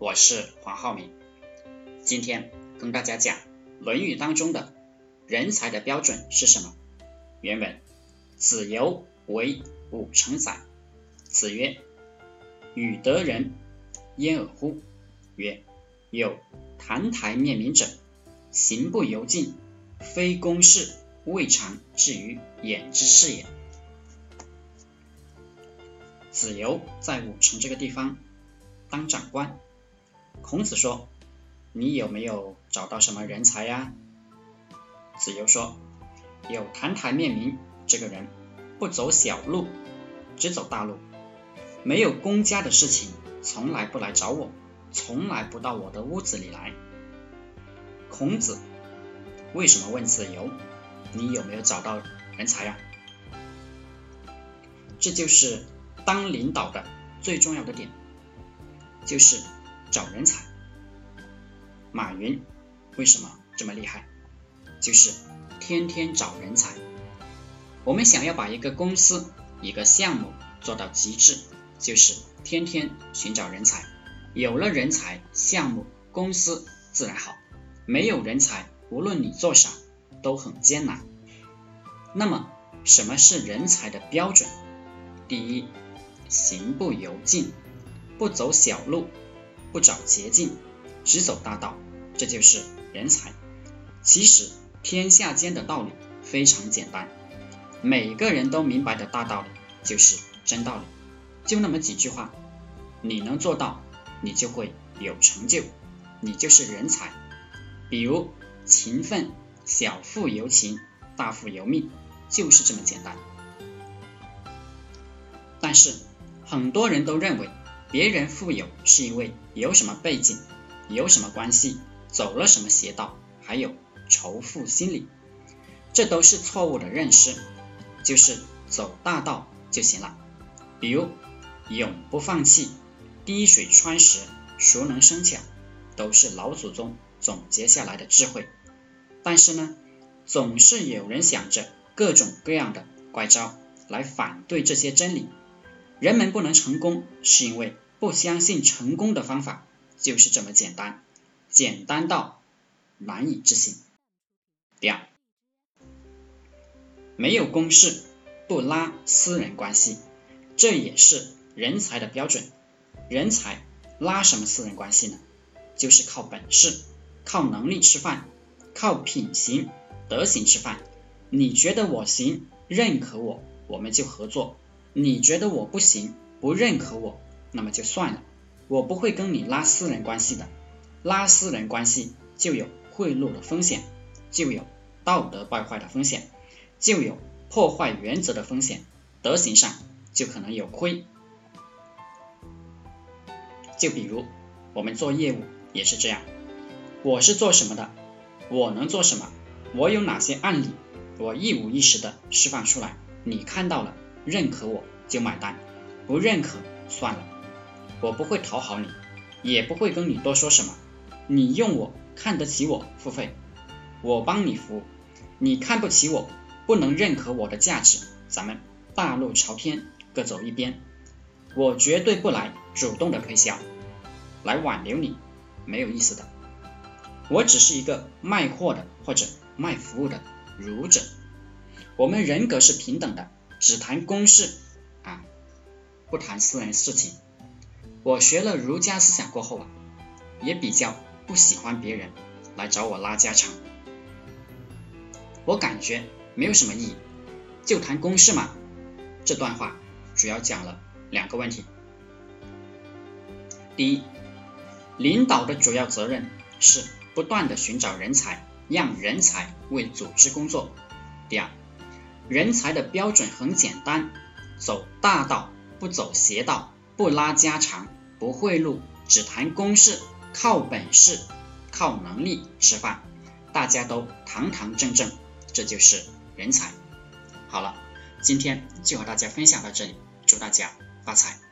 我是黄浩明。今天跟大家讲《论语》当中的人才的标准是什么。原文：子游为武成宰。子曰：“与得人焉而乎？”曰：“有澹台面民者，行不由径，非公事，未尝至于眼之事也。”子游在武城这个地方当长官。孔子说：“你有没有找到什么人才呀？”子游说：“有澹台面明这个人，不走小路，只走大路，没有公家的事情，从来不来找我，从来不到我的屋子里来。”孔子为什么问子游：“你有没有找到人才呀？”这就是当领导的最重要的点，就是。找人才，马云为什么这么厉害？就是天天找人才。我们想要把一个公司、一个项目做到极致，就是天天寻找人才。有了人才，项目、公司自然好；没有人才，无论你做啥都很艰难。那么，什么是人才的标准？第一，行不由径，不走小路。不找捷径，只走大道，这就是人才。其实天下间的道理非常简单，每个人都明白的大道理就是真道理，就那么几句话，你能做到，你就会有成就，你就是人才。比如勤奋，小富由勤，大富由命，就是这么简单。但是很多人都认为。别人富有是因为有什么背景，有什么关系，走了什么邪道，还有仇富心理，这都是错误的认识。就是走大道就行了。比如永不放弃，滴水穿石，熟能生巧，都是老祖宗总结下来的智慧。但是呢，总是有人想着各种各样的怪招来反对这些真理。人们不能成功，是因为不相信成功的方法就是这么简单，简单到难以置信。第二，没有公事，不拉私人关系，这也是人才的标准。人才拉什么私人关系呢？就是靠本事、靠能力吃饭，靠品行、德行吃饭。你觉得我行，认可我，我们就合作。你觉得我不行，不认可我，那么就算了，我不会跟你拉私人关系的。拉私人关系就有贿赂的风险，就有道德败坏的风险，就有破坏原则的风险，德行上就可能有亏。就比如我们做业务也是这样，我是做什么的，我能做什么，我有哪些案例，我一五一十的释放出来，你看到了。认可我就买单，不认可算了。我不会讨好你，也不会跟你多说什么。你用我看得起我付费，我帮你服务。你看不起我，不能认可我的价值，咱们大路朝天，各走一边。我绝对不来主动的推销，来挽留你，没有意思的。我只是一个卖货的或者卖服务的儒者，我们人格是平等的。只谈公事啊，不谈私人事情。我学了儒家思想过后啊，也比较不喜欢别人来找我拉家常，我感觉没有什么意义，就谈公事嘛。这段话主要讲了两个问题：第一，领导的主要责任是不断的寻找人才，让人才为组织工作；第二。人才的标准很简单，走大道，不走邪道，不拉家常，不贿赂，只谈公事，靠本事，靠能力吃饭，大家都堂堂正正，这就是人才。好了，今天就和大家分享到这里，祝大家发财。